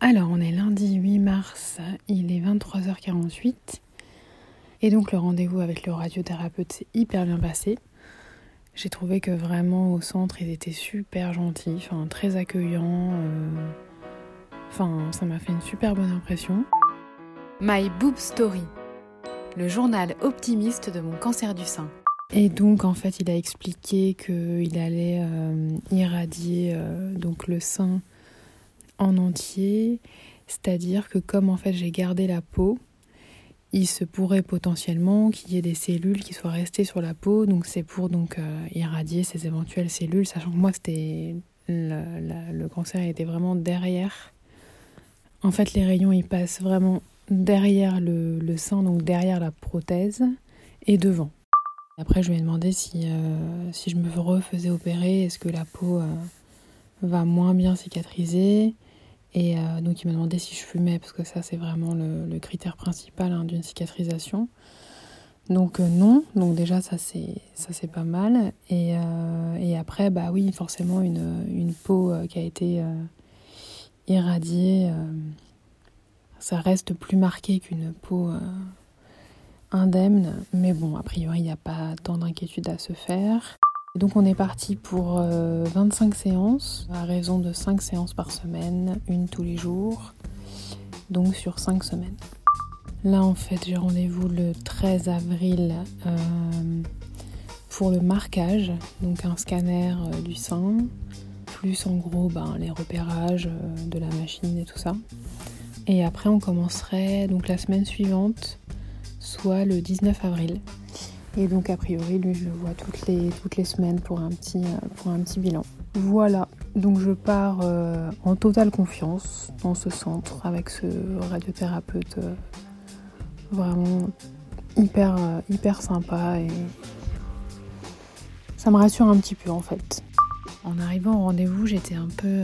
Alors, on est lundi 8 mars, il est 23h48. Et donc, le rendez-vous avec le radiothérapeute s'est hyper bien passé. J'ai trouvé que vraiment au centre, ils étaient super gentils, enfin, très accueillants. euh, Enfin, ça m'a fait une super bonne impression. My Boob Story, le journal optimiste de mon cancer du sein. Et donc, en fait, il a expliqué qu'il allait euh, irradier euh, donc le sein en entier, c'est-à-dire que comme en fait j'ai gardé la peau, il se pourrait potentiellement qu'il y ait des cellules qui soient restées sur la peau, donc c'est pour donc euh, irradier ces éventuelles cellules, sachant que moi c'était le, cancer était vraiment derrière. En fait, les rayons ils passent vraiment derrière le, le sein, donc derrière la prothèse et devant. Après, je lui ai demandé si, euh, si je me refaisais opérer, est-ce que la peau euh, va moins bien cicatriser Et euh, donc, il m'a demandé si je fumais, parce que ça, c'est vraiment le, critère principal hein, d'une cicatrisation. Donc, euh, non. Donc, déjà, ça, c'est ça, c'est pas mal. Et, euh, et après, bah oui, forcément, une, une peau qui a été irradiée, ça reste plus marqué qu'une peau. indemne, mais bon, a priori, il n'y a pas tant d'inquiétude à se faire. Donc on est parti pour euh, 25 séances, à raison de 5 séances par semaine, une tous les jours, donc sur 5 semaines. Là en fait j'ai rendez-vous le 13 avril euh, pour le marquage, donc un scanner euh, du sein, plus en gros ben, les repérages euh, de la machine et tout ça. Et après on commencerait donc la semaine suivante soit le 19 avril. Et donc a priori, lui, je le vois toutes les, toutes les semaines pour un, petit, euh, pour un petit bilan. Voilà, donc je pars euh, en totale confiance dans ce centre avec ce radiothérapeute euh, vraiment hyper, hyper sympa et ça me rassure un petit peu en fait. En arrivant au rendez-vous, j'étais un peu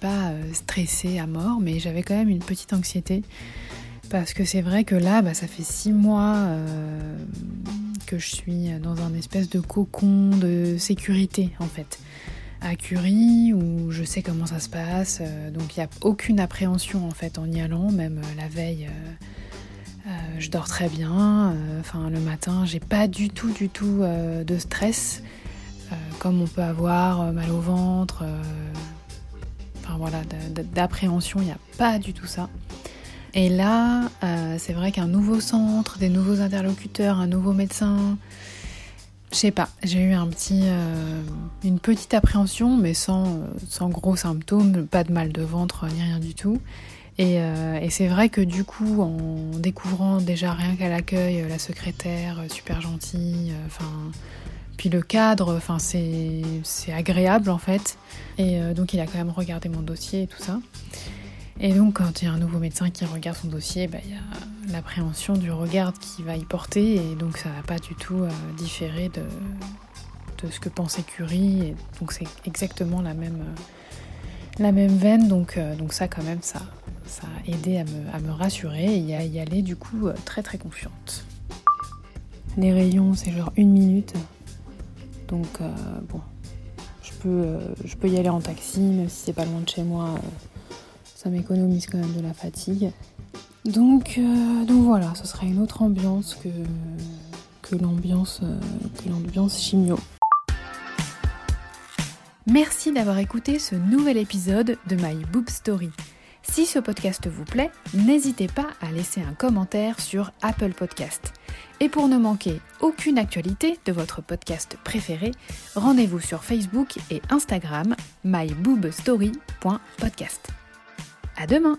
pas stressée à mort, mais j'avais quand même une petite anxiété parce que c'est vrai que là, bah, ça fait six mois euh, que je suis dans un espèce de cocon de sécurité en fait. À Curie, où je sais comment ça se passe, euh, donc il n'y a aucune appréhension en fait en y allant, même euh, la veille. je dors très bien, enfin le matin, j'ai pas du tout, du tout de stress, comme on peut avoir mal au ventre, enfin voilà, d'appréhension, il n'y a pas du tout ça. Et là, euh, c'est vrai qu'un nouveau centre, des nouveaux interlocuteurs, un nouveau médecin, je sais pas, j'ai eu euh, une petite appréhension, mais sans, gros symptômes, pas de mal de ventre ni rien du tout. Et, euh, c'est vrai que du coup, en découvrant déjà rien qu'à l'accueil, la secrétaire super gentille, puis le cadre, enfin c'est agréable en fait. Et donc il a quand même regardé mon dossier et tout ça. Et donc, quand il y a un nouveau médecin qui regarde son dossier, bah, il y a l'appréhension du regard qui va y porter, et donc ça va pas du tout euh, différer de, de ce que pensait Curie. Donc, c'est exactement la même, euh, la même veine, donc, euh, donc ça, quand même, ça, ça a aidé à me, à me rassurer et à y aller, du coup, euh, très très confiante. Les rayons, c'est genre une minute, donc bon, je peux, je peux y aller en taxi, même si c'est pas loin de chez moi. Ça m'économise quand même de la fatigue. Donc, euh, donc voilà, ce sera une autre ambiance que, que l'ambiance euh, que l'ambiance chimio. Merci d'avoir écouté ce nouvel épisode de My Boob Story. Si ce podcast vous plaît, n'hésitez pas à laisser un commentaire sur Apple Podcast. Et pour ne manquer aucune actualité de votre podcast préféré, rendez-vous sur Facebook et Instagram myboobstory.podcast. À demain!